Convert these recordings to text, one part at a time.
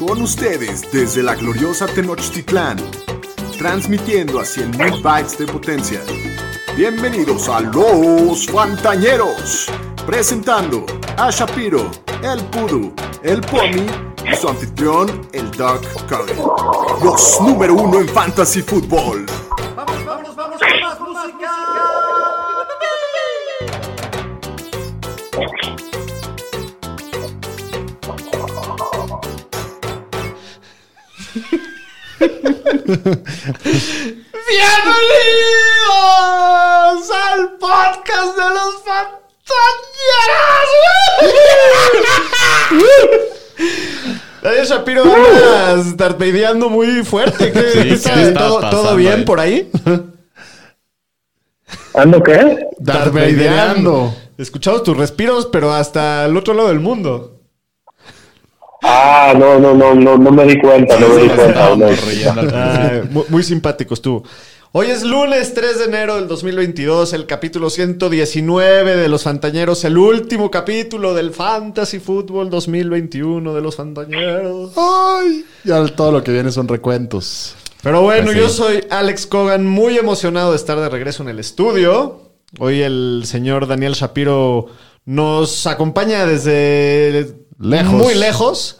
Con ustedes desde la gloriosa Tenochtitlán, transmitiendo a 100.000 bytes de potencia. Bienvenidos a Los Fantañeros, presentando a Shapiro, el Pudu, el Pomi y su anfitrión, el Doug Curry. Los número uno en Fantasy Football. Bienvenidos al podcast de los fantañeros. Daniel Shapiro, andas tartadeando muy fuerte. ¿Qué- Sí, qué está ¿Todo, todo bien ahí? por ahí? ¿Ando qué? Darth. Escuchamos tus respiros, pero hasta el otro lado del mundo. Ah, no, no, no, no, no me di cuenta, no me di cuenta. no. Ah, muy, muy simpático estuvo. Hoy es lunes 3 de enero del 2022, el capítulo 119 de Los Fantañeros, el último capítulo del Fantasy Football 2021 de Los Fantañeros. Ay, ya todo lo que viene son recuentos. Pero bueno, Pues sí. yo soy Alex Cogan, muy emocionado de estar de regreso en el estudio. Hoy el señor Daniel Shapiro nos acompaña desde Lejos. muy lejos.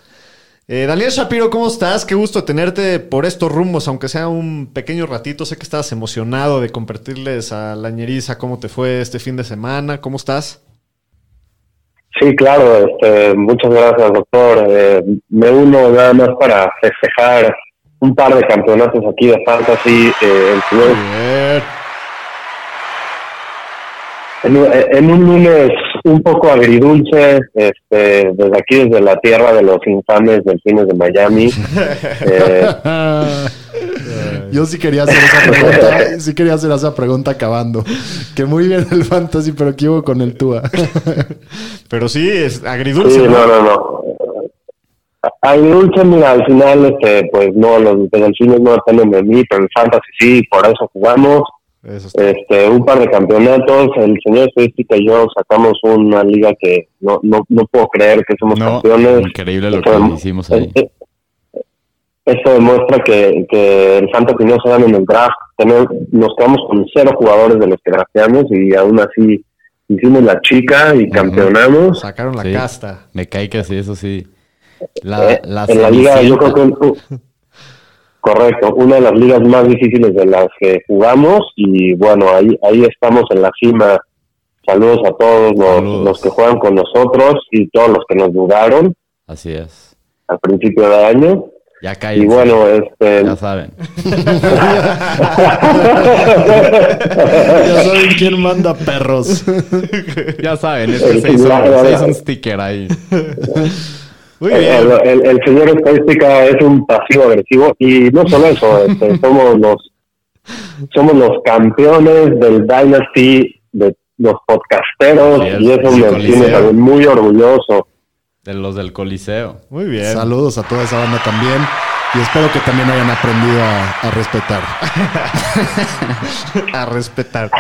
Eh, Daniel Shapiro, ¿cómo estás? Qué gusto tenerte por estos rumbos, aunque sea un pequeño ratito. Sé que estabas emocionado de compartirles a la ñeriza cómo te fue este fin de semana. ¿Cómo estás? Sí, claro, este, muchas gracias, doctor. Eh, me uno nada más para festejar un par de campeonatos aquí de Fantasy. eh, el primer- Bien. En, un- en un lunes un poco agridulce, este, desde aquí, desde la tierra de los infames delfines de Miami. Eh, Yo sí quería hacer esa pregunta, sí quería hacer esa pregunta acabando. Que muy bien el fantasy, pero ¿qué hubo con el Tua? Pero sí, es agridulce. sí, ¿no? no, no, no. Agridulce, mira, al final, este, pues no, los delfines no dependen de mí, pero el Fantasy sí, por eso jugamos. Este un par de campeonatos el señor estadística y yo sacamos una liga que no no, no puedo creer que somos No, campeones increíble lo que hicimos ahí. esto demuestra que, que el fantasy no se gana en el draft Tenemos- nos quedamos con cero jugadores de los que drafteamos y aún así hicimos la chica y campeonamos Sacaron la Sí. casta. Me cae que sí, eso sí. La, Eh, la en la liga yo creo que uh, correcto una de las ligas más difíciles de las que jugamos y bueno ahí ahí estamos en la cima saludos a todos los, Saludos. los que juegan con nosotros y todos los que nos dudaron Así es. al principio de año Ya cae. y bueno este Ya saben. ya saben quién manda perros. Ya saben, es que El se hizo, claro, se hizo claro. un sticker ahí. Muy el, bien. el- el señor estadística es un pasivo agresivo y no solo eso este, somos los somos los campeones del Dynasty de los podcasteros Sí, es- y eso me tiene también muy orgulloso De los del Coliseo. Muy bien. Saludos a toda esa banda también. Y espero que también hayan aprendido a, a respetar. A respetar.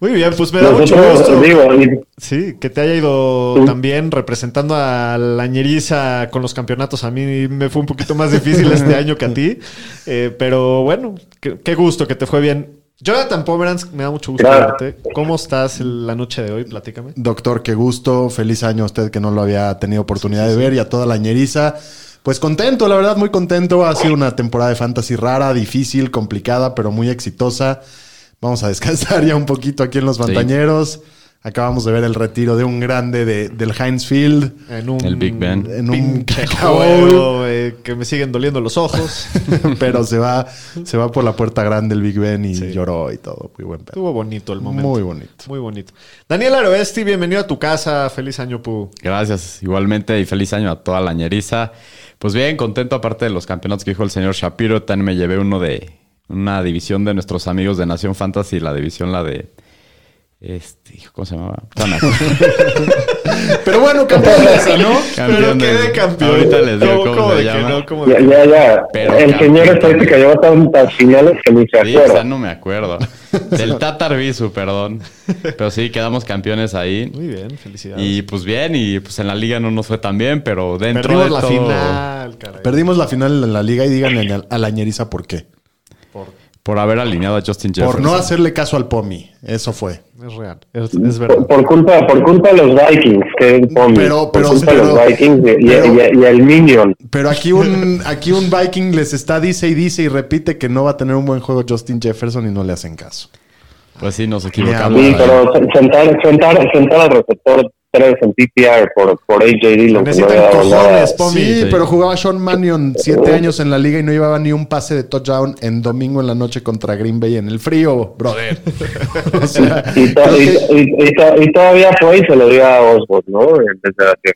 Muy bien, pues me da mucho Nosotros, gusto. digo, y- Sí, que te haya ido Sí. también representando a la ñeriza con los campeonatos. A mí me fue un poquito más difícil este año que a ti. Eh, pero bueno, qué, qué gusto que te fue bien. Jonathan Pomeranz, me da mucho gusto Claro. verte. ¿Cómo estás la noche de hoy? Platícame. Doctor, qué gusto. Feliz año a usted que no lo había tenido oportunidad de ver y a toda la ñeriza. Pues contento, la verdad, muy contento. Ha sido una temporada de fantasy rara, difícil, complicada, pero muy exitosa. Vamos a descansar ya un poquito aquí en los Sí. Montañeros. Acabamos de ver el retiro de un grande de- del Heinz Field. En un El Big Ben. En un cacao. eh, que me siguen doliendo los ojos. pero se va, se va por la puerta grande el Big Ben y lloró y todo. Muy buen pedo. Estuvo bonito el momento. Muy bonito. Muy bonito. Daniel Aroesti, bienvenido a tu casa. Feliz año, Pu. Gracias, igualmente, y feliz año a toda la ñeriza. Pues bien, contento, aparte de los campeonatos que dijo el señor Shapiro, también me llevé uno de una división de nuestros amigos de Nación Fantasy, la división, la de Este, ¿cómo se llamaba? Pero bueno, campeón de esa, ¿no? Pero Campeón quedé campeón. Ahorita les digo ¿Cómo- se de que llama. no? ¿Cómo de Ya, ya, ya. Pero el campeón. señor estadística llevó tantas finales que ni se Sí, o sea, acuerda. no me acuerdo. Del Tatar Bisu, perdón. Pero sí, quedamos campeones ahí. Muy bien, felicidades. Y pues bien, y pues en la liga no nos fue tan bien, pero dentro Perdimos de la todo- final, caray. Perdimos la final en la liga y díganle a- a la ñeriza por qué. Por- haber alineado a Justin Jefferson. Por no hacerle caso al Pomi. Eso fue. es real, es, es verdad. Por, por culpa, por culpa de los Vikings, que Pomi. Pero- pero- por culpa de los Vikings y, y- pero- y- y el Minion. Pero aquí un, aquí un Viking les está, dice y dice y repite que no va a tener un buen juego Justin Jefferson y no le hacen caso. Pues sí, nos equivocamos. Sí, pero sentar, sentar, sentar al receptor 3 en PPR por, por AJ Dillon. que no Necesitan cojones, Pomi. Sí, sí. pero jugaba Sean Mannion siete años en la liga y no llevaba ni un pase de touchdown en domingo en la noche contra Green Bay en el frío, brother. o sea, Y, to- que, y- y y todavía fue y se lo dio a Osborne, ¿no?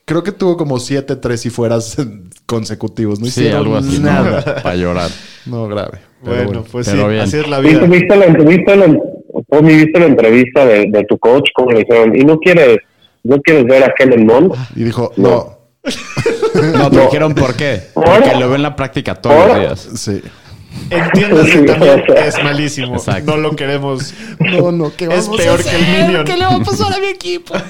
Creo que tuvo como siete tres y fueras consecutivos. No Sí, hicieron algo así. ¿no? nada. Para llorar. No, grave. Pero Bueno, bueno. pues pero sí, bien. así es la ¿Viste, vida. viste la entrevista? La, Pomi, ¿viste la entrevista de, de tu coach? ¿Cómo le dijeron? ¿Y no quieres, no quieres ver a Kellen Mond? Y dijo, no. No, te dijeron por qué. ¿Ahora? Porque lo veo en la práctica todos ¿Ahora? los días. Sí. Entiéndase Sí, también o sea. que es malísimo. Exacto. No lo queremos. No, no, ¿qué Es a peor que el? Minion. ¿Qué le va a pasar a mi equipo?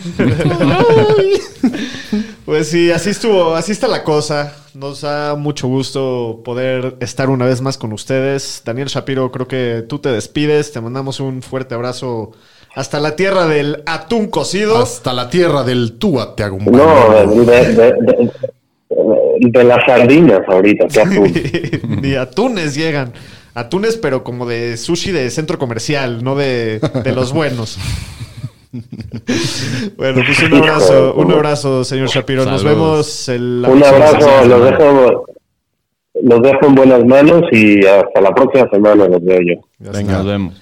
Pues sí, así estuvo, así está la cosa. Nos da mucho gusto poder estar una vez más con ustedes. Daniel Shapiro, creo que tú te despides. Te mandamos un fuerte abrazo hasta la tierra del atún cocido. Hasta la tierra del Tua te hago un No, de, de, de- de- de las sardinas ahorita, que atún. Ni atunes llegan. Atunes, pero como de sushi de centro comercial, no de, de los buenos. bueno, pues un abrazo, un abrazo, señor Shapiro. Nos Saludos. vemos el la Un abrazo, los dejo, los dejo en buenas manos y hasta la próxima semana los veo yo. Venga. Nos vemos.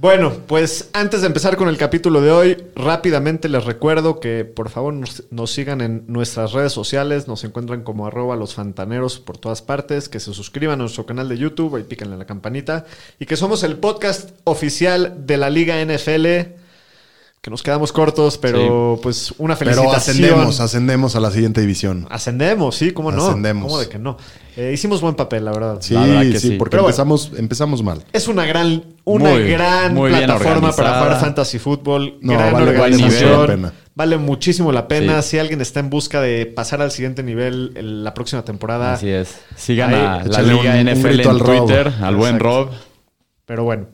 Bueno, pues antes de empezar con el capítulo de hoy, rápidamente les recuerdo que por favor nos, sigan en nuestras redes sociales, nos encuentran como arroba los fantaneros por todas partes, que se suscriban a nuestro canal de YouTube y píquenle la campanita, y que somos el podcast oficial de la Liga NFL, que nos quedamos cortos, pero pues una Pero felicitación. ascendemos, ascendemos a la siguiente división. Ascendemos, sí, cómo no. Ascendemos. ¿Cómo de que no? Eh, hicimos buen papel, la verdad. Sí, La verdad que sí, sí. porque Pero bueno. empezamos, empezamos mal. Es una gran, una Muy- gran muy plataforma para jugar fantasy fútbol. No, gran vale organización. muchísimo la pena. Vale muchísimo la pena. Sí. Si alguien está en busca de pasar al siguiente nivel en la próxima temporada. Así es. Sigan Ahí, a la Liga un- NFL en al Rob. Twitter, al buen Exacto. Rob. Pero bueno.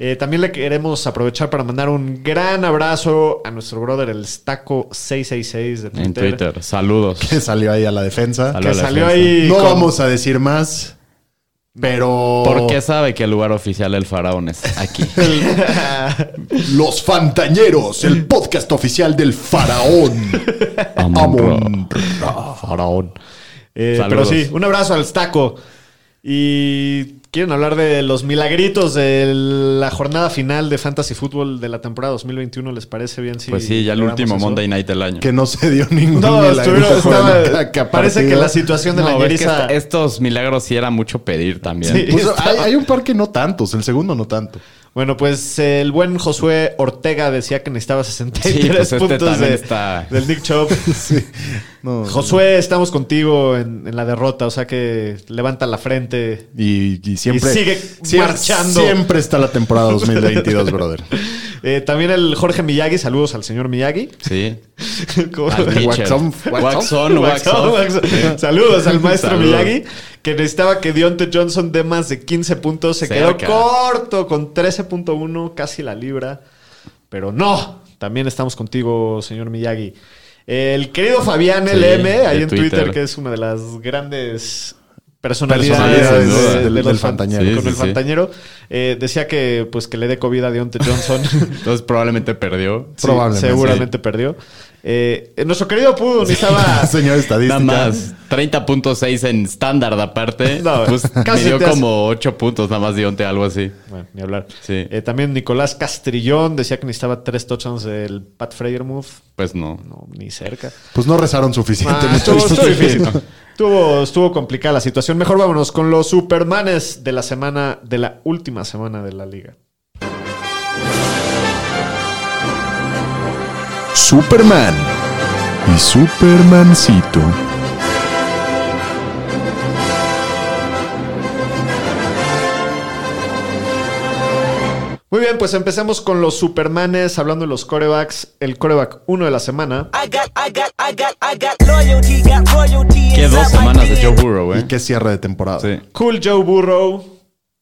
Eh, también le queremos aprovechar para mandar un gran abrazo a nuestro brother, el Staco666 de Twitter. En Twitter. Saludos. Que salió ahí a la defensa. Que la salió defensa. ahí. No con- vamos a decir más, pero... Porque sabe que el lugar oficial del faraón es aquí. Los Fantañeros, el podcast oficial del faraón. Amon. Faraón. Eh, pero sí, un abrazo al Staco. Y quieren hablar de los milagritos de la jornada final de Fantasy Football de la temporada 2021, ¿les parece bien? Si Pues sí, ya el último eso? Monday Night del año. Que no se dio ningún No, estaba- parece que la situación de la No, es que esta- estos milagros sí era mucho pedir también. Sí. Pues, hay, hay un par que no tantos, el segundo no tanto. Bueno, pues el buen Josué Ortega decía que necesitaba 63 Sí, pues este puntos de- está- del Nick Chubb. No, Josué, estamos contigo en, en la derrota, o sea que levanta la frente. Y, y siempre. Y sigue siempre- marchando. Siempre está la temporada 2022, brother. Eh, también el Jorge Miyagi, saludos al señor Miyagi. Sí. ¿Cómo? Al pitcher. Wax on, wax Wax on, wax Wax on, off. wax on. Saludos al maestro Saludos. Miyagi, que necesitaba que Deontay Johnson dé más de 15 puntos. Se Cerca. quedó corto con 13.1, casi la libra. Pero no, también estamos contigo, señor Miyagi. El querido Fabián Sí, LM, ahí de en Twitter. Twitter. que es una de las grandes personalidades, Personalidades de- del- de del Fantañero. Sí, con sí, el sí. Fantañero. Eh, decía que pues que le dé COVID a Deontay Johnson. Entonces probablemente perdió. Sí, Probablemente. seguramente perdió. Eh, nuestro querido Pudo necesitaba. Señor estadística. Nada más. 30.6 en estándar aparte. No, pues casi me dio como 8 puntos nada más Dionte, algo así. Bueno, ni hablar. Sí. Eh, también Nicolás Castrillón decía que necesitaba tres touchdowns del Pat Freyermuth. Pues no. No, ni cerca. Pues no rezaron suficiente, Ah, estuvo, muchachos. estuvo difícil. Estuvo, estuvo complicada la situación. Mejor vámonos con los Supermanes de la semana, de la última semana de la liga. Superman y Supermancito. Muy bien, pues empecemos con los Supermanes, hablando de los corebacks. El coreback 1 de la semana. Qué dos semanas de. Joe Burrow, Y ¿eh? qué cierre de temporada. Sí. Cool Joe Burrow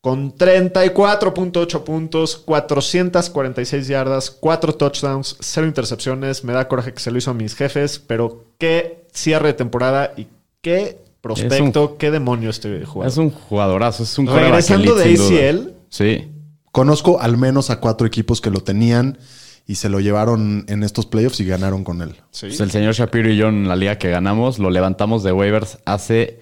con 34.8 puntos, 446 yardas, 4 touchdowns, 0 intercepciones. Me da coraje que se lo hizo a mis jefes, pero qué cierre de temporada y qué prospecto, qué demonio este jugador. Es un jugadorazo, es un Regresando de. ACL, Sí. Conozco al menos a cuatro equipos que lo tenían y se lo llevaron en estos playoffs y ganaron con él. sí. Pues el señor Shapiro y yo en la liga que ganamos lo levantamos de waivers hace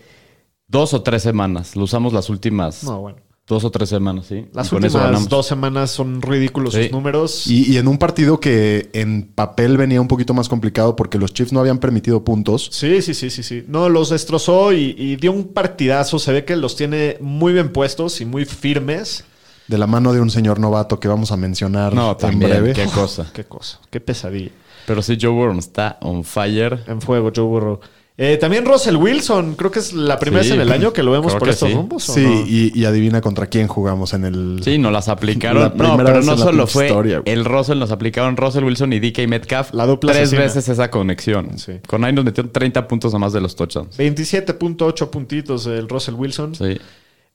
dos o tres semanas. Lo usamos las últimas no, bueno. Dos o tres semanas, sí. Las Y últimas dos semanas son ridículos Sí. sus números. Y, y en un partido que en papel venía un poquito más complicado porque los Chiefs no habían permitido puntos. Sí, sí, sí, sí, sí. No, los destrozó y, y dio un partidazo. Se ve que los tiene muy bien puestos y muy firmes. De la mano de un señor novato que vamos a mencionar No, en también. breve. Qué cosa. Qué cosa, qué pesadilla. Pero sí, Joe Burrow está on fire. En fuego, Joe Burrow. Eh, también Russell Wilson, creo que es la primera Sí, vez en el año que lo vemos por estos sí. rumbos. ¿o Sí, no? y, y adivina contra quién jugamos en el. Sí, nos las aplicaron. La no, pero no solo fue historia, el Russell, nos aplicaron Russell Wilson y DK Metcalf. La dupla Tres asesina. veces esa conexión. Sí. Con ahí nos metió 30 puntos a más de los touchdowns. 27.8 puntitos el Russell Wilson. Sí.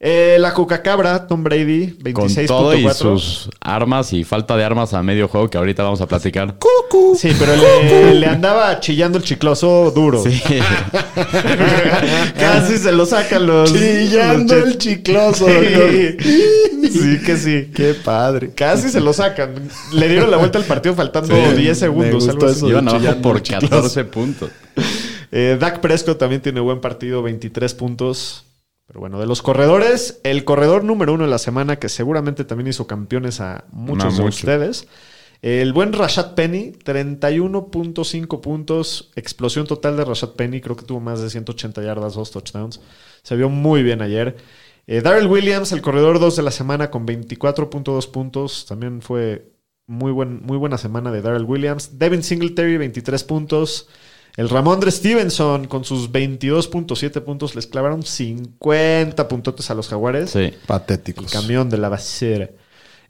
Eh, la Cucacabra, Tom Brady, Con todo y 26.4. sus armas y falta de armas a medio juego que ahorita vamos a platicar. Sí, pero le, le andaba chillando el chicloso duro. Sí. Casi se lo sacan los. Chillando los el chicloso. Sí. sí, que sí. Qué padre. Casi se lo sacan. Le dieron la vuelta al partido faltando Sí, 10 me segundos. gustó Algo eso Iban abajo por el chicloso. 14 puntos. Eh, Dak Prescott también tiene buen partido, 23 puntos. Pero bueno, de los corredores, el corredor número uno de la semana, que seguramente también hizo campeones a muchos No, de mucho. ustedes. El buen Rashad Penny, 31.5 puntos. Explosión total de Rashad Penny. Creo que tuvo más de 180 yardas, dos touchdowns. Se vio muy bien ayer. Eh, Darrell Williams, el corredor 2 de la semana, con 24.2 puntos. También fue muy, buen, muy buena semana de Darrell Williams. Devin Singletary, 23 puntos. El Ramondre Stevenson, con sus 22.7 puntos, les clavaron 50 puntotes a los Jaguares. Sí. El Patéticos. camión de la basura.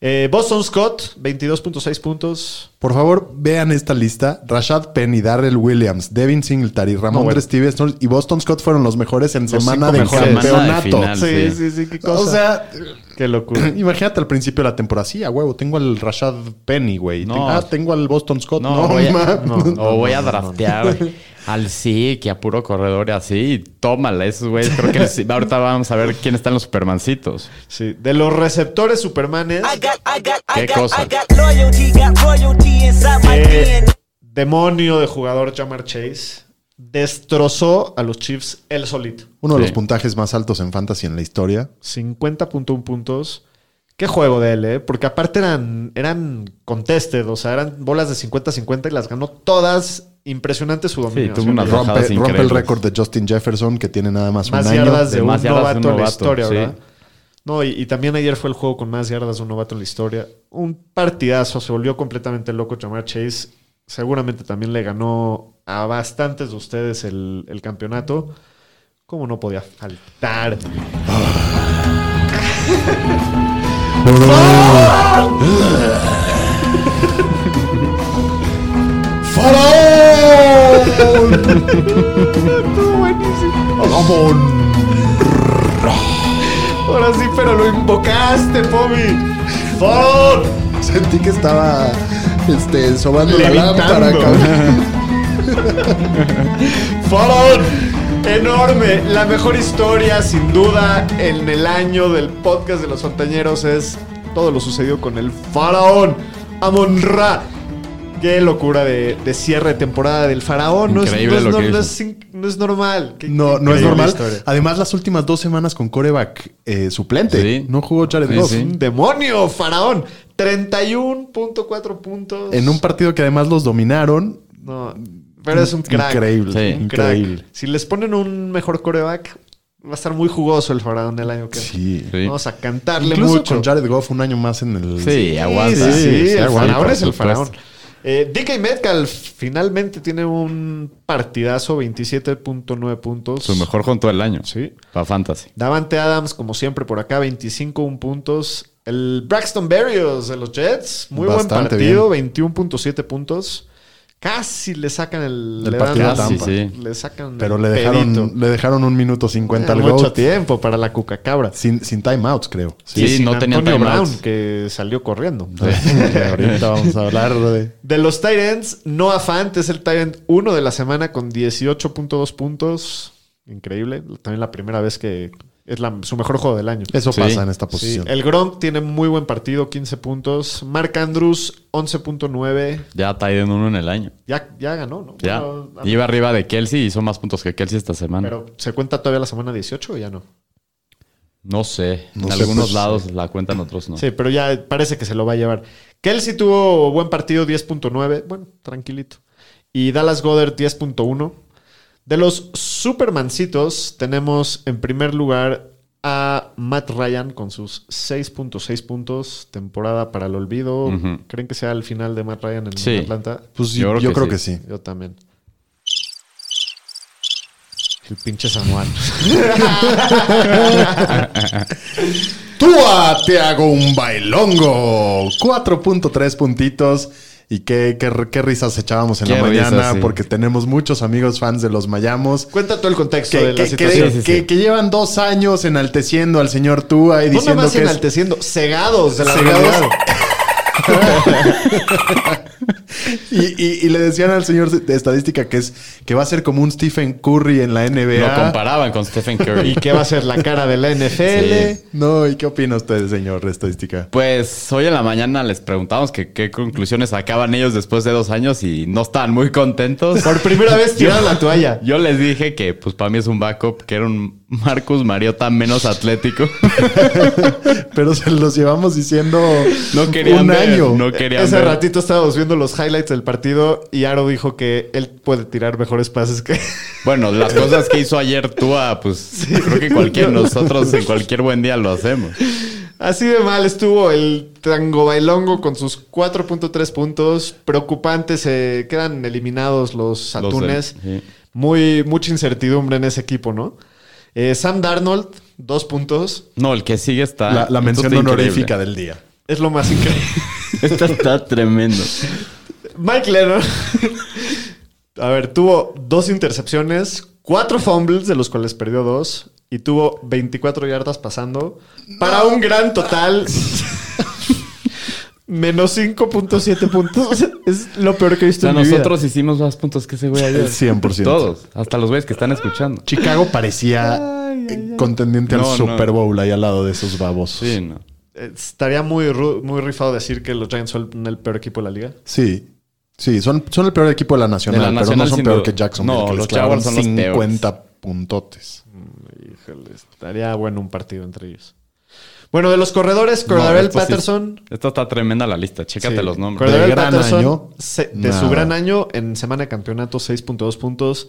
Eh, Boston Scott, 22.6 puntos. Por favor, vean esta lista. Rashad Penny, Darrell Williams, Devin Singletary, Ramón bueno. Stevenson y Boston Scott fueron los mejores en Los semana de mejores. campeonato. Semana de final. Sí, sí. sí, sí, qué cosa. O sea, qué locura. imagínate al principio de la temporada. Sí, a huevo, tengo al Rashad Penny, güey. No. Tengo- ah, tengo al Boston Scott. No, No, voy a, no. voy a draftear al sí, que a puro corredor y así. Tómala, esos güeyes. Creo que les- ahorita vamos a ver quién está en los supermancitos. Sí, de los receptores supermanes, I got, I got, I ¿Qué got, cosa? I got loyalty, got royalty inside my Eh, demonio de jugador Jamar Chase, destrozó a los Chiefs él solito. Uno de Sí. los puntajes más altos en fantasy en la historia. 50.1 puntos. Qué juego de él, ¿eh? Porque aparte eran, eran contested, o sea, eran bolas de 50-50 y las ganó todas. Impresionante su dominio. más, bajadas Rompe, rompe el récord de Justin Jefferson, que tiene nada más, un año. yardas de, de un, más de novato un en la historia, sí. ¿verdad? No, y, y también ayer fue el juego con más yardas de un novato en la historia. Un partidazo, se volvió completamente loco Jamar Chase. Seguramente también le ganó a bastantes de ustedes el, el campeonato. ¿Cómo no podía faltar? Ahora sí, pero lo invocaste, Pomi. ¡Faraón! Sentí que estaba este, sobando la Levitando. lámpara, cabrón. ¡Faraón! Enorme. La mejor historia, sin duda, en el año del podcast de los Fontañeros es todo lo sucedido con el Faraón. Amon-Ra. Qué locura de, de cierre de temporada del Faraón. No es, Increíble no es lo que no- no hizo. es in- no es normal. Qué- No, qué no es normal. historia. Además, las últimas dos semanas con coreback eh, suplente. Sí. No jugó Jared Sí, Goff. sí. Un demonio, Faraón. 31.4 puntos. En un partido que además los dominaron. No, pero es un crack. Increíble, Sí. Un crack. increíble. Si les ponen un mejor coreback, va a estar muy jugoso el Faraón el año que viene. Sí. Sí. Vamos a cantarle Incluso mucho. con Jared Goff un año más en el. Sí, aguanta. Sí, sí, Sí, el aguanta, Faraón es el. Faraón. Eh, DK Metcalf finalmente tiene un partidazo, 27.9 puntos. Su mejor junto del año. Sí. Para Fantasy. Davante Adams, como siempre, por acá, 25 puntos. El Braxton Berrios de los Jets, muy Bastante buen partido, 21.7 puntos. Casi le sacan el... Le partido dan- de Casi, Tampa. sí. Le sacan Pero el le dejaron, pedito. le dejaron un minuto 50 al mucho GOAT. tiempo para la cucacabra. Sin, sin timeouts, creo. Sí, sin no tenían Antonio timeouts. Brown, que salió corriendo. Ahorita vamos a hablar de... De los Titans, Noah Fant es el Titan 1 de la semana con 18.2 puntos. Increíble. También la primera vez que es la- su mejor juego del año. Eso Sí. pasa en esta Sí, posición. el Gronk tiene muy buen partido, 15 puntos. Mark Andrews, 11.9. Ya Tyden uno en el año. Ya, ya ganó, ¿no? Ya. Bueno, Iba arriba de Kelsey y hizo más puntos que Kelsey esta semana. pero ¿se cuenta todavía la semana 18 o ya no? no sé. No en sé, algunos pues, lados la cuentan, otros no. Sí, pero ya parece que se lo va a llevar. Kelsey tuvo buen partido, 10.9. Bueno, tranquilito. Y Dallas Goddard, 10.1. De los Supermancitos, tenemos en primer lugar a Matt Ryan con sus 6.6 puntos. Temporada para el olvido. ¿Creen que sea el final de Matt Ryan en Sí. Atlanta? Pues Yo yo, creo que que, sí. sí. Yo también. El pinche Samuel. Tua, te hago un bailongo. 4.3 puntitos. Y qué, qué, qué risas echábamos en Qué la mañana, risas, sí. porque tenemos muchos amigos fans de los Mayamos. Cuenta todo el contexto Que, de la que- que- situación. Sí, sí, que- sí. que llevan dos años enalteciendo al señor Tua y No diciendo nomás que es enalteciendo, cegados de la Cegados. Y, y- y le decían al señor de estadística que es que va a ser como un Stephen Curry en la Lo NBA. comparaban con Stephen Curry. ¿Y qué va a ser la cara de la NFL? Sí. No, ¿y qué opina usted, señor de estadística? Pues hoy en la mañana les preguntamos que qué conclusiones sacaban ellos después de dos años y no estaban muy contentos. Por primera vez tiraron la toalla. Yo les dije que pues para mí es un backup, que era un Marcus Mariota menos atlético. Pero se los llevamos diciendo No querían un ver, año. No querían Ese ver. ratito estábamos viendo los highlights del partido y Aro dijo que él puede tirar mejores pases que... Bueno, las cosas que hizo ayer Tua, pues creo que cualquier nosotros en cualquier buen día lo hacemos. Así de mal estuvo el Tango Bailongo con sus 4.3 puntos. Preocupante, se quedan eliminados los Los del- atunes. sí. Muy, mucha incertidumbre en ese equipo, ¿no? Eh, Sam Darnold, dos puntos. No, el que sigue está. La, mención está honorífica increíble. del día. Es lo más increíble. Esto está tremendo. Mike Lennon. A ver, tuvo dos intercepciones, cuatro fumbles, de los cuales perdió dos, y tuvo 24 yardas pasando, para un gran total. Menos 5.7 puntos. Es lo peor que he O visto sea, en mi vida. nosotros hicimos más puntos que ese güey ayer. 100%. Todos. Hasta los güeyes que están escuchando. Chicago parecía contendiente No, al. Super Bowl ahí al lado de esos babosos. Sí, no. Estaría muy, muy rifado decir que los Giants son el peor equipo de la liga. Sí. Sí, son, son el peor equipo de la Nacional, De la pero no son peor duda. que Jackson. No, que los Jaguars son los 50 puntotes. Híjole, estaría bueno un partido entre ellos. Bueno, de los corredores, No, Cordarel esto sí- Patterson. Esto está tremenda la lista. Chécate Sí. los nombres. Cordarel Patterson, año, se- de su gran año en semana de campeonato, 6.2 puntos.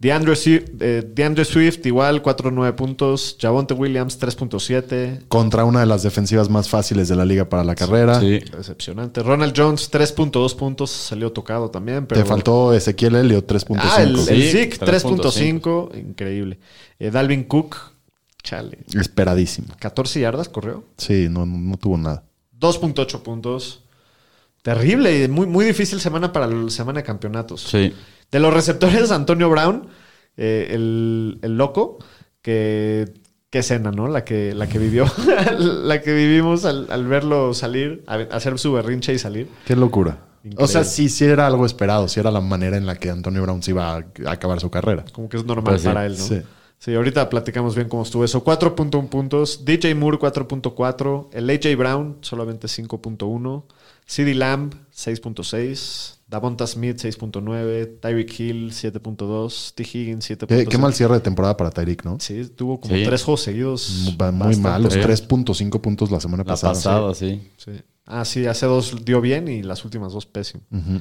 DeAndre, eh, DeAndre Swift igual, 4.9 puntos. Javonte Williams, 3.7. Contra una de las defensivas más fáciles de la liga para la carrera. Sí. Decepcionante. Ronald Jones, 3.2 puntos. Salió tocado también. Pero... Te faltó Ezequiel Elliott 3.5. Ah, el, el Sí, Zeke, 3.5. 3.5. Increíble. Eh, Dalvin Cook, chale. Esperadísimo. 14 yardas corrió. Sí, no, no tuvo nada. 2.8 puntos. Terrible y muy, muy difícil semana para la semana de campeonatos. Sí. De los receptores, Antonio Brown, eh, el, el loco, que qué escena, ¿no? La que, la que vivió, la que vivimos al, al verlo salir, a- hacer su berrinche y salir. Qué locura. Increíble. O sea, sí, sí era algo esperado. Sí era la manera en la que Antonio Brown se iba a, acabar su carrera. Como que es normal Pues sí, para él, ¿no? sí. Sí. ahorita platicamos bien cómo estuvo eso. 4.1 puntos. DJ Moore 4.4. El AJ Brown solamente 5.1. CD Lamb 6.6. Davonta Smith 6.9. Tyreek Hill 7.2. T. Higgins 7.6. Qué, qué mal cierre de temporada para Tyreek, ¿no? Sí, tuvo como Sí. tres juegos seguidos. Muy, malos. Sí. 3.5 puntos la semana La pasada. pasada, sí. Sí. Ah, sí, hace dos dio bien y las últimas dos pésimo. Ujú.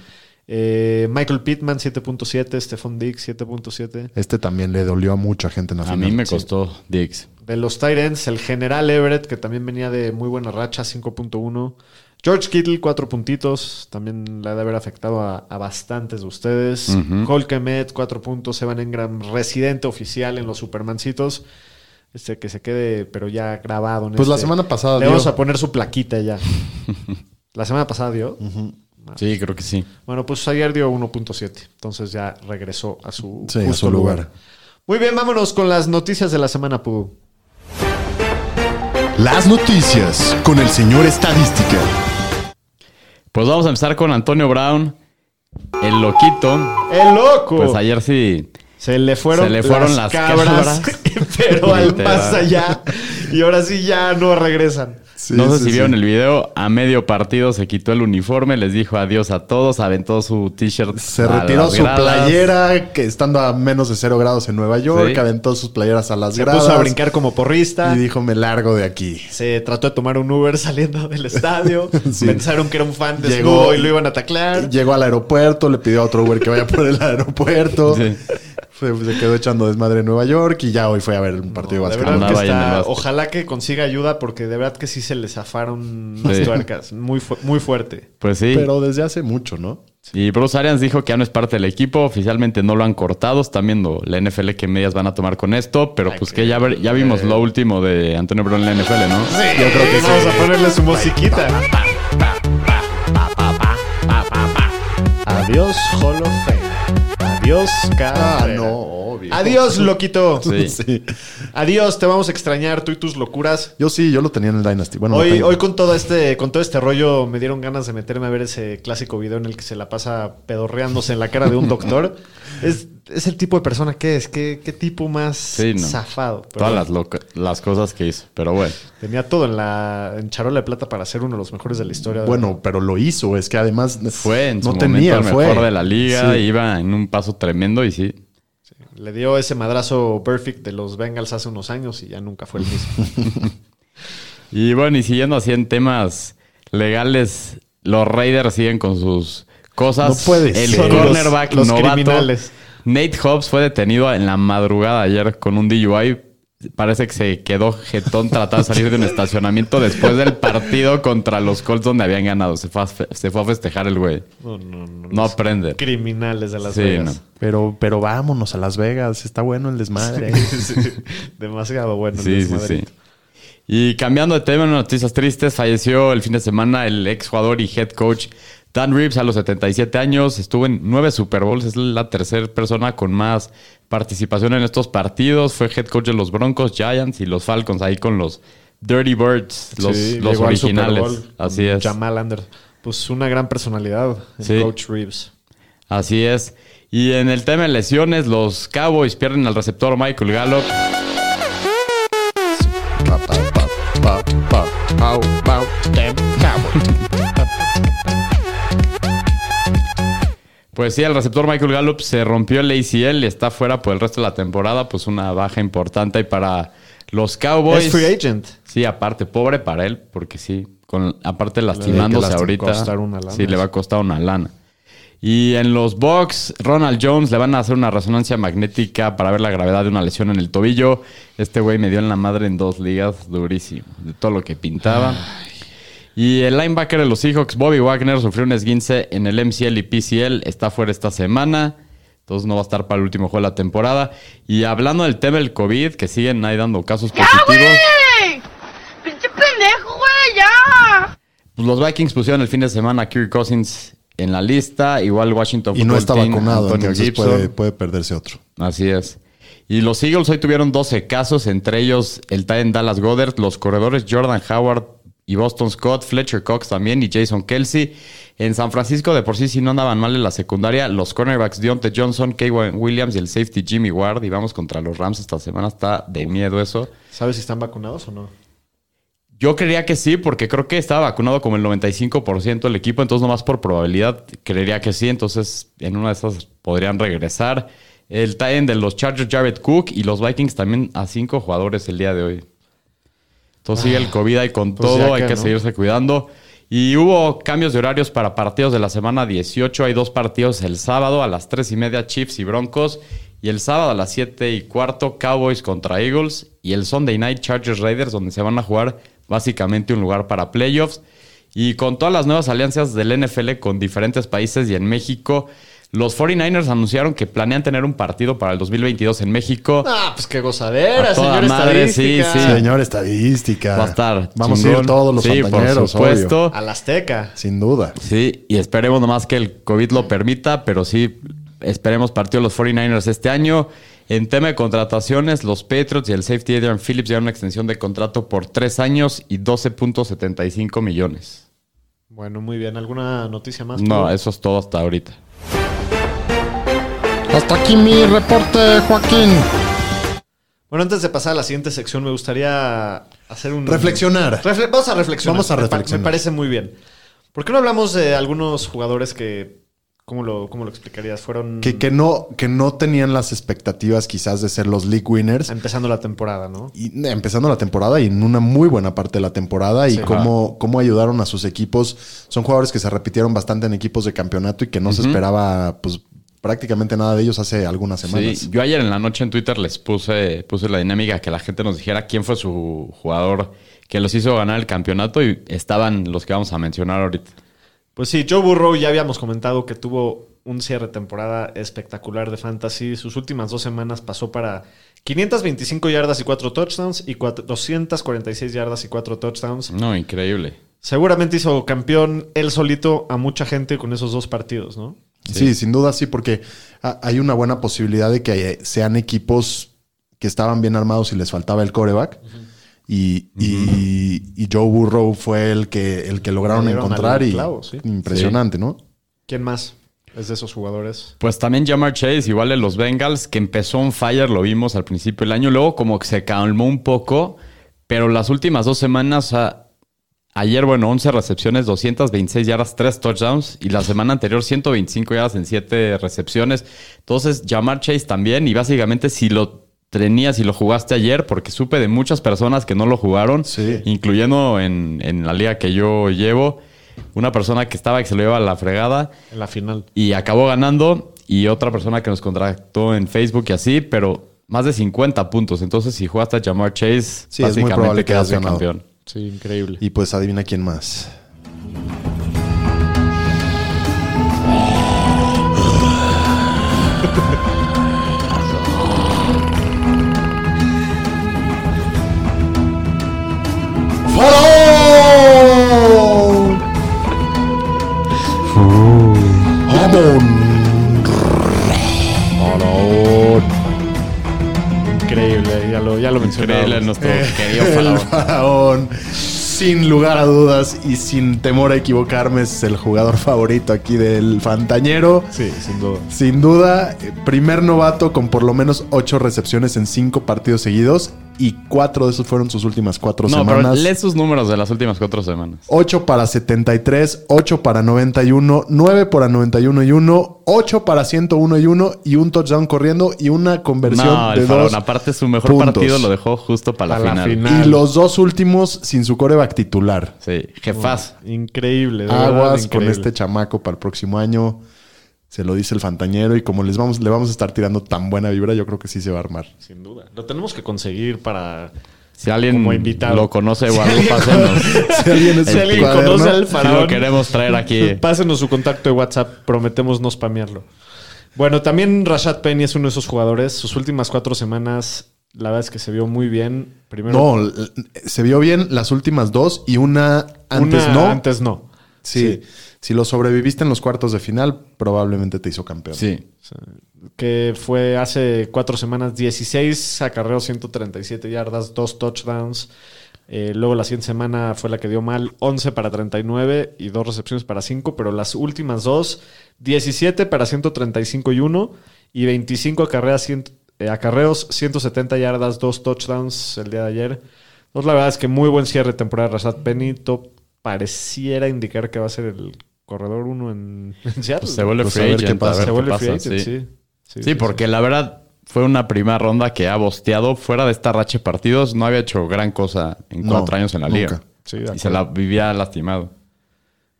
Eh, Michael Pittman 7.7, Stephon Diggs 7.7. Este también le dolió a mucha gente en la A final. mí me Sí. costó Diggs. De los Titans, el general Everett, que también venía de muy buena racha, 5.1. George Kittle, cuatro puntitos. También le ha de haber afectado a, a bastantes de ustedes. Cole Kemet, cuatro puntos. Evan Engram, residente oficial en los Supermancitos. Este que se quede, pero ya grabado. En Pues la este. semana pasada Le dio. vamos a poner su plaquita ya. la semana pasada dio. Sí, creo que sí. Bueno, pues ayer dio 1.7. Entonces ya regresó a su, Sí, a justo su lugar. Muy bien, vámonos con las noticias de la semana, Pu. Las noticias con el señor Estadística. Pues vamos a empezar con Antonio Brown, el loquito. ¡El loco! Pues ayer sí. Se le fueron, Se le fueron las cabras. pero al más allá. Y ahora sí ya no regresan. Sí, no sé sí, si sí. vieron el video. A medio partido se quitó el uniforme, les dijo adiós a todos, aventó su t-shirt. Se a retiró las su gradas. playera, que estando a menos de cero grados en Nueva York, Sí. aventó sus playeras a las Se gradas. puso a brincar como porrista. Y dijo, me largo de aquí. Se trató de tomar un Uber saliendo del estadio. Sí. Pensaron que era un fan desnudo Llegó- y lo iban a taclar. Llegó al aeropuerto, le pidió a otro Uber que vaya por el aeropuerto. Sí. Fue- se quedó echando desmadre en Nueva York y ya hoy fue a ver un partido De básquetbol. que está- ojalá que consiga ayuda porque de verdad que sí se le zafaron las Sí. tuercas. Muy, fu- muy fuerte. Pues sí. Pero desde hace mucho, ¿no? Y Bruce Arians dijo que ya no es parte del equipo, oficialmente no lo han cortado, están viendo la NFL qué medidas van a tomar con esto, pero pues que ya, ver- ya vimos lo último de Antonio Brown en la NFL, ¿no? Yo creo que Vamos a ponerle su musiquita. Adiós, Hall of Fame. Adiós, Ah, carrera. no, obvio. Adiós, loquito. Sí. Sí. Adiós, te vamos a extrañar tú y tus locuras. Yo sí, yo lo tenía en el Dynasty. Bueno, Hoy, hoy con todo este, con todo este rollo me dieron ganas de meterme a ver ese clásico video en el que se la pasa pedorreándose en la cara de un doctor. es, es el tipo de persona que es, qué, qué tipo más Sí, no. zafado. Pero Todas las, loca- las cosas que hizo, pero bueno. Tenía todo en la en charola de plata para ser uno de los mejores de la historia. Bueno, pero lo hizo. Es que además Fue en su no momento tenía, el fue. mejor de la liga, Sí. iba en un paso tremendo y sí. Le dio ese madrazo perfect de los Bengals hace unos años y ya nunca fue el mismo. Y bueno, y siguiendo así en temas legales, los Raiders siguen con sus cosas. No puede El ser. cornerback Los- los novato criminales. Nate Hobbs fue detenido en la madrugada ayer con un DUI. Parece que se quedó jetón tratando de salir de un estacionamiento después del partido contra los Colts donde habían ganado. Se fue a, fe- se fue a festejar el güey. No, no, no. No los aprende. Criminales de Las Sí, Vegas. no. Pero, pero vámonos a Las Vegas. Está bueno el desmadre. Sí, demasiado bueno. el Sí, sí, sí. desmadrito. Y cambiando de tema, noticias tristes, falleció el fin de semana el ex jugador y head coach Dan Reeves a los 77 años. Estuvo en nueve Super Bowls, es la tercera persona con más participación en estos partidos. Fue head coach de los Broncos, Giants y los Falcons, ahí con los Dirty Birds, los, Sí, originales. Bowl Así es. Jamal Anderson. Pues una gran personalidad, el Sí. coach Reeves. Así es. Y en el tema de lesiones, los Cowboys pierden al receptor Michael Gallup. Pues sí, el receptor Michael Gallup se rompió el ACL y está fuera por el resto de la temporada. Pues una baja importante y para los Cowboys. Es free agent. Sí, aparte, pobre para él, porque sí, con, aparte lastimándose lastim- ahorita. costar una lana, sí, le va a costar una lana. Y en los Bucks, Ronald Jones le van a hacer una resonancia magnética para ver la gravedad de una lesión en el tobillo. Este güey me dio en la madre en dos ligas, durísimo, de todo lo que pintaba. Y el linebacker de los Seahawks, Bobby Wagner, sufrió un esguince en el MCL y PCL. Está fuera esta semana. Entonces no va a estar para el último juego de la temporada. Y hablando del tema del COVID, que siguen ahí dando casos positivos. ¡Pinche pendejo, güey! ¡Ya! Pues los Vikings pusieron el fin de semana a Kirk Cousins en la lista. Igual Washington Y no está Team, vacunado, Antonio entonces Gibson. puede, puede perderse otro. Así es. Y los Eagles hoy tuvieron 12 casos, entre ellos el Titan Dallas Goddard, los corredores Jordan Howard y Boston Scott, Fletcher Cox también y Jason Kelsey. En San Francisco de por sí si no andaban mal en la secundaria, los cornerbacks Deontay Johnson, Kaywan Williams y el safety Jimmy Ward. Y vamos contra los Rams esta semana, está de miedo eso. ¿Sabes si están vacunados o no? Yo creería que sí, porque creo que estaba vacunado como el 95% del equipo, entonces nomás por probabilidad creería que sí, entonces en una de esas podrían regresar. El tie de los Chargers, Jared Cook, y los Vikings también a cinco jugadores el día de hoy. Entonces sigue el COVID ahí con pues todo, hay que, que ¿no? seguirse cuidando. Y hubo cambios de horarios para partidos de la semana 18. Hay dos partidos el sábado a las 3 y media, Chiefs y Broncos. Y el sábado a las 7 y cuarto, Cowboys contra Eagles. Y el Sunday Night, Chargers Raiders, donde se van a jugar básicamente un lugar para playoffs. Y con todas las nuevas alianzas del NFL con diferentes países y en México, los 49ers anunciaron que planean tener un partido para el 2022 en México. Ah, pues qué gozadera, A señor madre, sí, estadística. sí. Señor estadística. Va a estar. Vamos a ir todos los Sí, por supuesto. obvio. Al Azteca. Sin duda. Sí, y esperemos nomás que el COVID lo permita, pero sí, esperemos partido de los 49ers este año. En tema de contrataciones, los Patriots y el safety Adrian Phillips llevan una extensión de contrato por tres años y 12.75 millones. Bueno, muy bien. ¿Alguna noticia más? No, eso es todo hasta ahorita. Hasta aquí mi reporte, Joaquín. Bueno, antes de pasar a la siguiente sección, me gustaría hacer un... Reflexionar. Refle- vamos a reflexionar. Vamos a Me pa- reflexionar. Me, parece muy bien. ¿Por qué no hablamos de algunos jugadores que... ¿Cómo lo, cómo lo explicarías? Fueron... Que, que, no, que no tenían las expectativas quizás de ser los league winners. Empezando la temporada, ¿no? Y eh, empezando la temporada y en una muy buena parte de la temporada y cómo, cómo ayudaron a sus equipos. Son jugadores que se repitieron bastante en equipos de campeonato y que no se esperaba pues prácticamente nada de ellos hace algunas semanas. Sí, yo ayer en la noche en Twitter les puse, puse la dinámica que la gente nos dijera quién fue su jugador que los hizo ganar el campeonato y estaban los que vamos a mencionar ahorita. Pues sí, Joe Burrow ya habíamos comentado que tuvo un cierre de temporada espectacular de fantasy. Sus últimas dos semanas pasó para 525 yardas y 4 touchdowns y 246 yardas y 4 touchdowns. No, increíble. Seguramente hizo campeón él solito a mucha gente con esos dos partidos, ¿no? Sí, sin duda sí, porque ha- hay una buena posibilidad de que eh, sean equipos que estaban bien armados y les faltaba el coreback. Y, y- y Joe Burrow fue el que, el que lograron encontrar y clavo, sí. impresionante, ¿no? ¿Quién más es de esos jugadores? Pues también Jamar Chase, igual de los Bengals, que empezó un fire, lo vimos al principio del año, luego como que se calmó un poco, pero las últimas dos semanas, a- ayer, bueno, 11 recepciones, 226 yardas, 3 touchdowns, y la semana anterior 125 yardas en 7 recepciones. Entonces, Jamar Chase también, y básicamente si lo tenías y lo jugaste ayer, porque supe de muchas personas que no lo jugaron, Sí. incluyendo en, en la liga que yo llevo, una persona que estaba que se lo lleva a la fregada, En la final. y acabó ganando y otra persona que nos contrató en Facebook y así, pero más de 50 puntos. Entonces, si jugaste a Jamar Chase, Sí, es muy básicamente probable que quedaste ganado. campeón. Sí, increíble. Y pues adivina quién más. Lo, ya lo mencionamos. nuestro querido El faraón. faraón, sin lugar a dudas y sin temor a equivocarme, es el jugador favorito aquí del Fantañero. Sí, sin duda. Sin duda, eh, primer novato con por lo menos ocho recepciones en cinco partidos seguidos y cuatro de esos fueron sus últimas cuatro No, pero semanas. lee sus números de las últimas cuatro semanas. 8 para 73, 8 para 91, 9 para 91 y 1, 8 para 101 y 1 y un touchdown corriendo y una conversión No, de el dos. Aparte, su mejor puntos. partido lo dejó justo para la, Para la final. final. Y los dos últimos sin su coreback titular. Sí, jefaz. Increíble. de verdad, Aguas con increíble. este chamaco para el próximo año. Se lo dice el fantañero y como les vamos, le vamos a estar tirando tan buena vibra, yo creo que sí se va a armar. Sin duda. Lo tenemos que conseguir para. Si alguien Como invitado. lo conoce o algo, pásenos. Si alguien, es Si el alguien cuaderno, conoce al Si faraón, lo queremos traer aquí. pásenos su contacto de WhatsApp. Prometemos no spamearlo. Bueno, también Rashad Penny es uno de esos jugadores. Sus últimas cuatro semanas, la verdad es que se vio muy bien. Primero, No, se vio bien las últimas dos y una antes una no. Antes no. Sí. Si lo sobreviviste en los cuartos de final, probablemente te hizo campeón. Sí. que fue hace cuatro semanas, 16 acarreos, 137 yardas, dos touchdowns. Eh, luego la siguiente semana fue la que dio mal, 11 para 39 y dos recepciones para 5, pero las últimas dos, 17 para 135 y 1 y 25 acarreas, eh, acarreos, 170 yardas, dos touchdowns el día de ayer. Entonces la verdad es que muy buen cierre de temporada de Rashad Penny. Top pareciera indicar que va a ser el corredor 1 en, en Seattle. Pues se vuelve Pues free agent. pasa. Se vuelve free agent, sí. sí. Sí, Sí, porque la verdad fue una primera ronda que ha bosteado. Fuera de esta racha de partidos, no había hecho gran cosa en No, cuatro años en la liga. nunca. Sí, y se la vivía lastimado.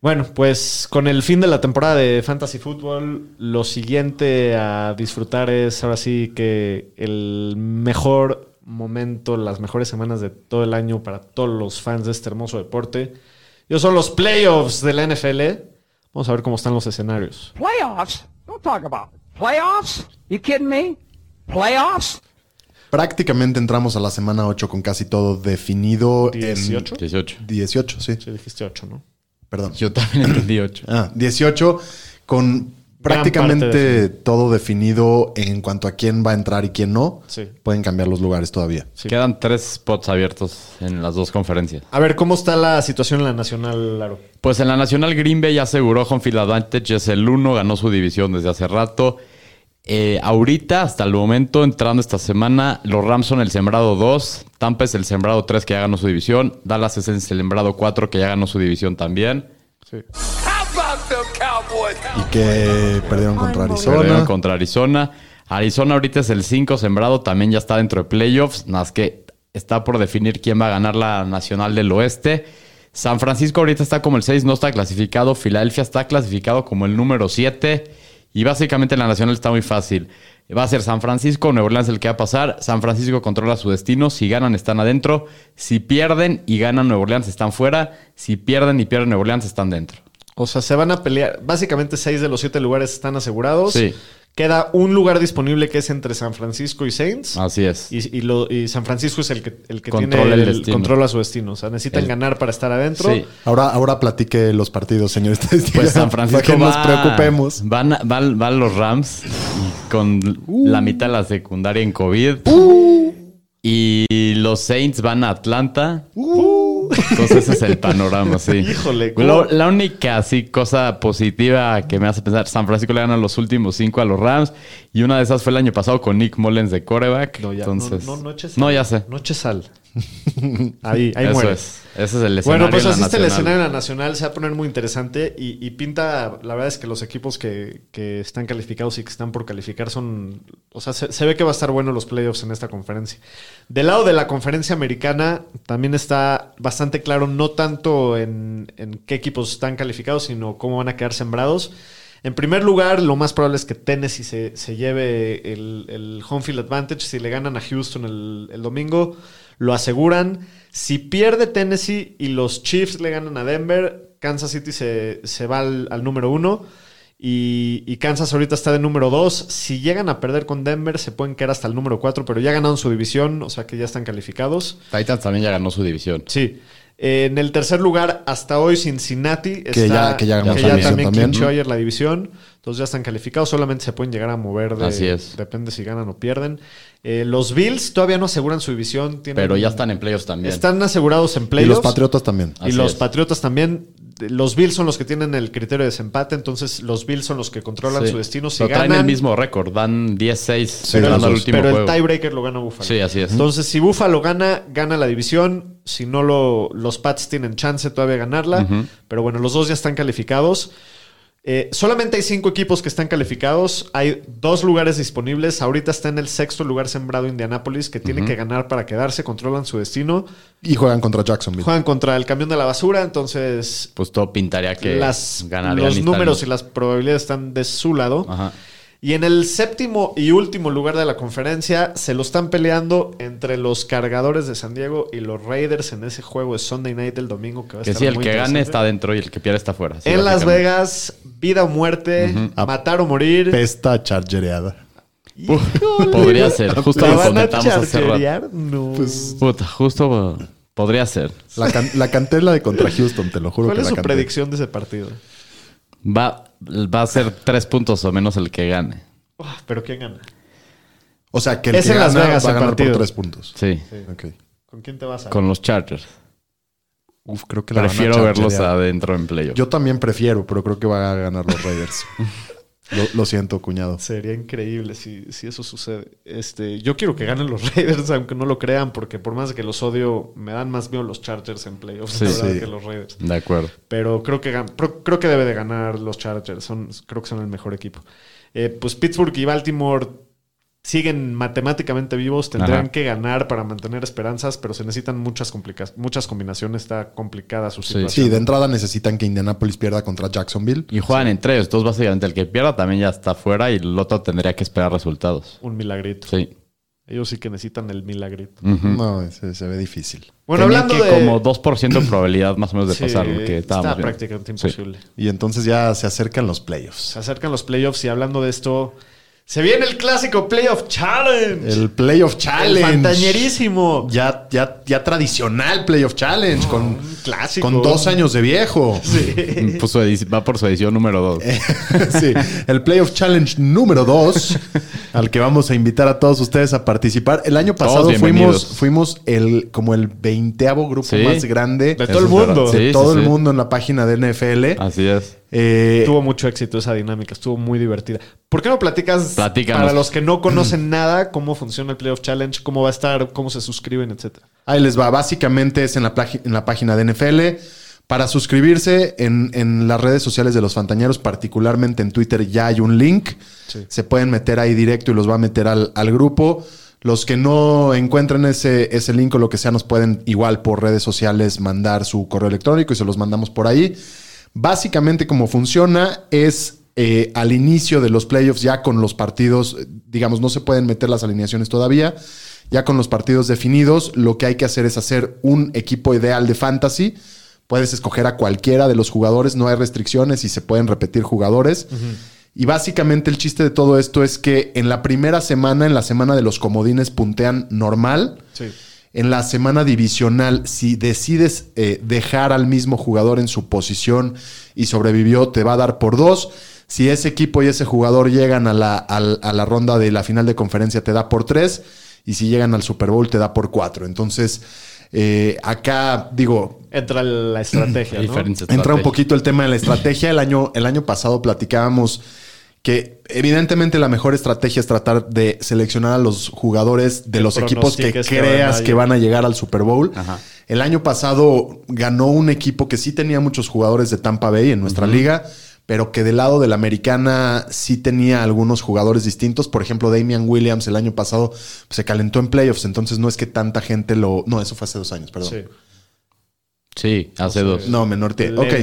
Bueno, pues con el fin de la temporada de Fantasy Football, lo siguiente a disfrutar es ahora sí que el mejor momento, las mejores semanas de todo el año para todos los fans de este hermoso deporte. Yo son los playoffs de la NFL. Vamos a ver cómo están los escenarios. Playoffs? Don't talk about it. Playoffs? You kidding me? Playoffs? Prácticamente entramos a la semana 8 con casi todo definido. en- 18. 18. 18, sí. Sí, dijiste 8, ¿no? Perdón. Yo también entendí 8. Ah, 18 con prácticamente todo definido en cuanto a quién va a entrar y quién no. Sí. Pueden cambiar los lugares todavía. Quedan tres spots abiertos en las dos conferencias. A ver, ¿cómo está la situación en la Nacional, Laro? Pues en la Nacional Green Bay ya aseguró Home Field Advantage, es el 1, ganó su división desde hace rato. Eh, ahorita, hasta el momento, entrando esta semana, los Rams son el sembrado 2, Tampa es el sembrado 3 que ya ganó su división, Dallas es el sembrado 4 que ya ganó su división también. Y que perdieron contra Perdieron Arizona. contra Arizona. Arizona ahorita es el 5 sembrado, también ya está dentro de playoffs, nada más que está por definir quién va a ganar la Nacional del Oeste. San Francisco ahorita está como el 6, no está clasificado. Filadelfia está clasificado como el número 7. Y básicamente la Nacional está muy fácil. Va a ser San Francisco, Nueva Orleans el que va a pasar. San Francisco controla su destino. Si ganan, están adentro. Si pierden y ganan Nueva Orleans, están fuera. Si pierden y pierden Nueva Orleans, están dentro. O sea, se van a pelear. Básicamente, seis de los siete lugares están asegurados. Sí. Queda un lugar disponible que es entre San Francisco y Saints. Así es. Y, y lo- y San Francisco es el que, el que Controla tiene el el, controla su destino. O sea, necesitan El- ganar para estar adentro. Sí. Ahora, ahora platique los partidos, señor estadística. Pues San Francisco Para que nos preocupemos. Van, van- van los Rams y con Uh. la mitad de la secundaria en COVID. Y los Saints van a Atlanta. Entonces ese es el panorama, sí. Híjole. Lo- la única así cosa positiva que me hace pensar, San Francisco le gana los últimos cinco a los Rams y una de esas fue el año pasado con Nick Mullens de coreback. No, ya, Entonces, no, no, no eches sal. no, ya sé. No eches sal. Ahí, ahí Eso muere. es. Ese es el escenario. Bueno, pues así está el escenario en la nacional. Se va a poner muy interesante y, y pinta, la verdad es que los equipos que, que están calificados y que están por calificar son, o sea, se, se ve que va a estar bueno los playoffs en esta conferencia. Del lado de la conferencia americana también está bastante claro, no tanto en, en qué equipos están calificados, sino cómo van a quedar sembrados. En primer lugar, lo más probable es que Tennessee se, se lleve el, el home field advantage. Si le ganan a Houston el, el domingo, lo aseguran. Si pierde Tennessee y los Chiefs le ganan a Denver, Kansas City se, se va al, al número uno. Y, y Kansas ahorita está de número dos. Si llegan a perder con Denver, se pueden quedar hasta el número cuatro, pero ya ganaron su división, o sea que ya están calificados. Titans también ya ganó su división. Sí. Eh, en el tercer lugar, hasta hoy Cincinnati Que está, ya- que ya ganó que ya también también. clinchó ayer la división. Entonces ya están calificados. Solamente se pueden llegar a mover. De, Así es. Depende si ganan o pierden. Eh, los Bills todavía no aseguran su división. Tienen- Pero ya están en playoffs también. Están asegurados en Y playoffs. los Patriotas también. Y Así los es. Patriotas también. Los Bills son los que tienen el criterio de desempate. Entonces los Bills son los que controlan Sí. su destino. Si Pero traen ganan, el mismo récord, van 10-6 pero, ganando el, último pero el tiebreaker lo gana Buffalo. Sí, así es. Entonces, si Buffalo gana, gana la división. Si no, lo, los Pats tienen chance todavía de ganarla. Pero bueno, los dos ya están calificados. Eh, solamente hay cinco equipos que están calificados. Hay dos lugares disponibles. Ahorita está en el sexto lugar sembrado Indianapolis, que tiene que ganar para quedarse. Controlan su destino. Y juegan contra Jacksonville. Juegan contra el camión de la basura. Entonces, Pues todo pintaría que las, ganarían los números y las probabilidades están de su lado. Ajá. Y en el séptimo y último lugar de la conferencia se lo están peleando entre los cargadores de San Diego y los Raiders en ese juego de Sunday Night del domingo que va a Que estar sí, el muy que gane está dentro y el que pierde está fuera. Sí, en Las. Vegas, vida o muerte, matar o morir. Pesta chargereada. Podría ser. Justo ¿La lo comentamos hace rato. charcherear? No. Puta, justo podría ser. La, can- la cantela de contra Houston, te lo juro ¿Cuál que es la su canté. predicción de ese partido? Va, va a ser tres puntos o menos el que gane. Ah, ¿Pero quién gana? O sea, que el Es que en Las gana Vegas va a el ganar partido. por tres puntos. Sí, Ok. ¿Con quién te vas a con los Chargers. Uf, creo que la van a Prefiero verlos adentro en playoff. Yo también prefiero, pero creo que van a ganar los Raiders. lo, lo siento, cuñado. Sería increíble si, si eso sucede. Este, yo quiero que ganen los Raiders, aunque no lo crean, porque por más que los odio, me dan más miedo los Chargers en playoffs Sí, sí. que los Raiders. De acuerdo. Pero creo que, creo que debe de ganar los Chargers. Son, creo que son el mejor equipo. Eh, pues Pittsburgh y Baltimore siguen matemáticamente vivos. Tendrán Ajá. que ganar para mantener esperanzas, pero se necesitan muchas, muchas combinaciones. Está complicada su Sí. situación. Sí, de entrada necesitan que Indianapolis pierda contra Jacksonville. Y juegan entre ellos. Entonces, básicamente, el que pierda también ya está fuera y el otro tendría que esperar resultados. Un milagrito. Sí. Ellos sí que necesitan el milagrito. No, se, se ve difícil. Bueno, Tenían hablando que de... como 2% de probabilidad más o menos de Sí, pasar lo que estábamos está viendo. prácticamente Sí. imposible. Y entonces ya se acercan los playoffs. Se acercan los playoffs y hablando de esto, se viene el clásico Playoff Challenge. El Playoff El Challenge. fantañerísimo. Ya, ya, ya tradicional Playoff Challenge con, clásico. con dos años de viejo. Pues su edici- va por su edición número 2. sí, el Playoff Challenge número 2, al que vamos a invitar a todos ustedes a participar. El año pasado fuimos, fuimos el como el veinteavo grupo Sí. más grande De de, todo el mundo. Sí, sí, todo el sí. mundo en la página de NFL. Así es. Eh, Tuvo mucho éxito esa dinámica, estuvo muy divertida. ¿Por qué no platicas Platícanos. para los que no conocen nada cómo funciona el Playoff Challenge, cómo va a estar, cómo se suscriben, etcétera? Ahí les va. Básicamente es en la, plagi- en la página de NFL. Para suscribirse en, en las redes sociales de los Fantañeros, particularmente en Twitter, ya hay un link. Sí. Se pueden meter ahí directo y los va a meter al, al grupo. Los que no encuentren ese, ese link o lo que sea, nos pueden igual por redes sociales mandar su correo electrónico y se los mandamos por ahí. Básicamente como funciona es eh, al inicio de los playoffs ya con los partidos, eh, digamos, no se pueden meter las alineaciones todavía, ya con los partidos definidos, lo que hay que hacer es hacer un equipo ideal de fantasy. Puedes escoger a cualquiera de los jugadores, no hay restricciones y se pueden repetir jugadores. Y básicamente el chiste de todo esto es que en la primera semana, en la semana de los comodines, puntean normal. Sí. En la semana divisional, si decides eh, dejar al mismo jugador en su posición y sobrevivió, te va a dar por dos. Si ese equipo y ese jugador llegan a la, al- a la ronda de la final de conferencia, te da por tres. Y si llegan al Super Bowl, te da por cuatro. Entonces, eh, acá digo, Entra la estrategia, Entra un poquito el tema de la estrategia. El año, el año pasado platicábamos que evidentemente la mejor estrategia es tratar de seleccionar a los jugadores de Que los equipos que creas van a que van a llegar al Super Bowl. Ajá. El año pasado ganó un equipo que sí tenía muchos jugadores de Tampa Bay en nuestra liga, pero que del lado de la americana sí tenía algunos jugadores distintos. Por ejemplo, Damian Williams el año pasado pues, se calentó en playoffs, entonces no es que tanta gente lo... No, eso fue hace dos años, perdón. Sí. Sí, hace dos. No, menor tiempo. Ok.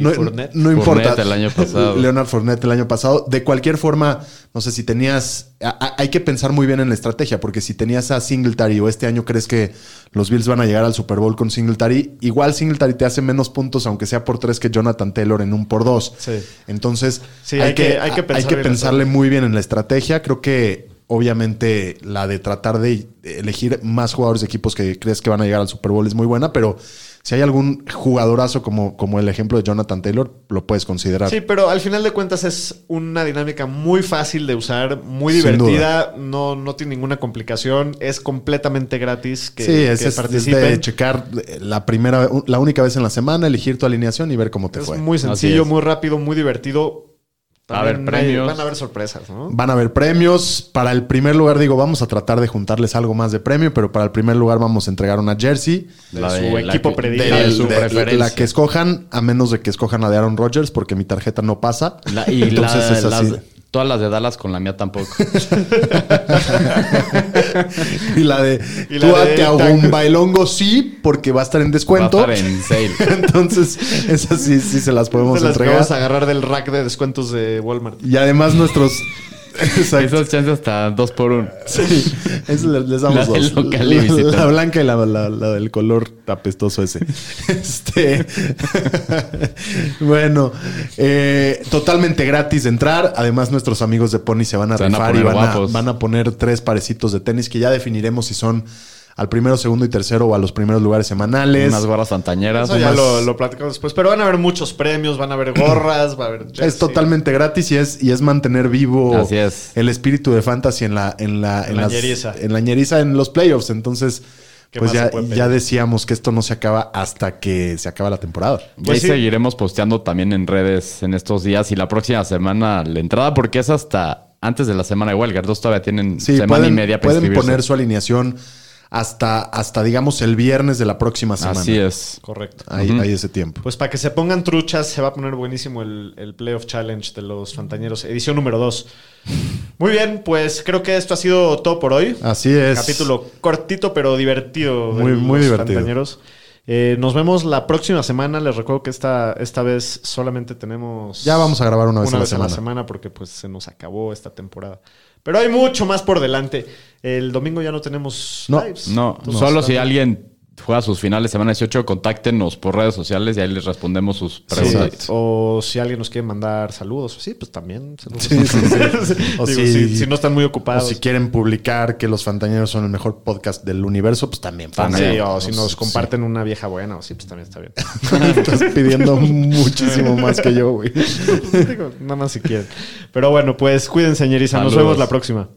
No, Fournette. no importa. Fournette el año pasado. Leonard Fournette el año pasado. De cualquier forma, no sé si tenías. a- a- hay que pensar muy bien en la estrategia, porque si tenías a Singletary o este año crees que los Bills van a llegar al Super Bowl con Singletary, igual Singletary te hace menos puntos, aunque sea por tres que Jonathan Taylor en un por dos. Sí. Entonces, Sí, hay que- hay que bien la pensarle muy bien en la estrategia. Creo que. Obviamente la de tratar de elegir más jugadores de equipos que crees que van a llegar al Super Bowl es muy buena, pero si hay algún jugadorazo como, como el ejemplo de Jonathan Taylor, lo puedes considerar. Sí, pero al final de cuentas es una dinámica muy fácil de usar, muy divertida, no, no tiene ninguna complicación, es completamente gratis que, sí, es, que es- de checar la primera, la única vez en la semana, elegir tu alineación y ver cómo te Es fue. muy sencillo, es. muy rápido, muy divertido. Va a haber premios. Van a haber sorpresas, ¿no? Van a haber premios. Para el primer lugar, digo, vamos a tratar de juntarles algo más de premio, pero para el primer lugar vamos a entregar una jersey. De su equipo que- predilecto. de Del- su de- preferencia. la que escojan, a menos de que escojan la de Aaron Rodgers, porque mi tarjeta no pasa. La- y Entonces la- es así. las- todas las de Dallas con la mía tampoco. y la de Y la Tua de Tagovailoa bailongo sí, porque va a estar en descuento. Va a estar en sale. Entonces, esas sí, sí se las podemos Se las entregar. vamos a agarrar del rack de descuentos de Walmart. Y además nuestros... Exacto. Esas chances hasta dos por uno. Sí, eso les, damos La dos. del local y La, blanca y la, la- del color apestoso ese. Este. bueno, eh, totalmente gratis de entrar. Además, nuestros amigos de Pony se van a Se van a rifar y van a, van a poner tres parecitos de tenis que ya definiremos si son al primero, segundo y tercero o a los primeros lugares semanales. Unas gorras fantañeras. Eso ya más- lo, lo platicamos después. Pero van a haber muchos premios, van a haber gorras, va a haber. Es totalmente gratis y es, y es mantener vivo Así es. el espíritu de fantasy en la, en la, En la las- ñeriza. en la ñeriza en los playoffs. Entonces, ¿Qué pues ya, ya decíamos que esto no se acaba hasta que se acaba la temporada. Y Pues ahí sí. seguiremos posteando también en redes en estos días y la próxima semana la entrada, porque es hasta antes de la semana de Walker. Dos todavía tienen Sí, semana pueden, y media para pueden poner su alineación hasta, hasta, digamos, el viernes de la próxima semana. Así es. Correcto. Hay, ese tiempo. Pues para que se pongan truchas, se va a poner buenísimo el, el Playoff Challenge de los Fantañeros, edición número 2. Muy bien, pues creo que esto ha sido todo por hoy. Así es. Capítulo cortito pero divertido. de Muy- muy los divertido. Fantañeros. Eh, nos vemos la próxima semana. Les recuerdo que esta, esta vez solamente tenemos. Ya vamos a grabar una vez a la a la semana. semana porque pues se nos acabó esta temporada. Pero hay mucho más por delante. El domingo ya no tenemos No, lives. No, solo si alguien juega sus finales semana 18, contáctenos por redes sociales y ahí les respondemos sus Sí, preguntas. o si alguien nos quiere mandar saludos, sí, pues también. Sí, sí, sí. O Digo, si- si, si no están muy O ocupados. si quieren publicar que los Fantañeros son el mejor podcast del universo, pues también. Sí, pongan. o si nos Sí. comparten una vieja buena, o sí, pues también está bien. Estás pidiendo muchísimo más que yo, güey. Digo, Nada más si quieren. Pero bueno, pues cuídense, señorita. Nos vemos la próxima.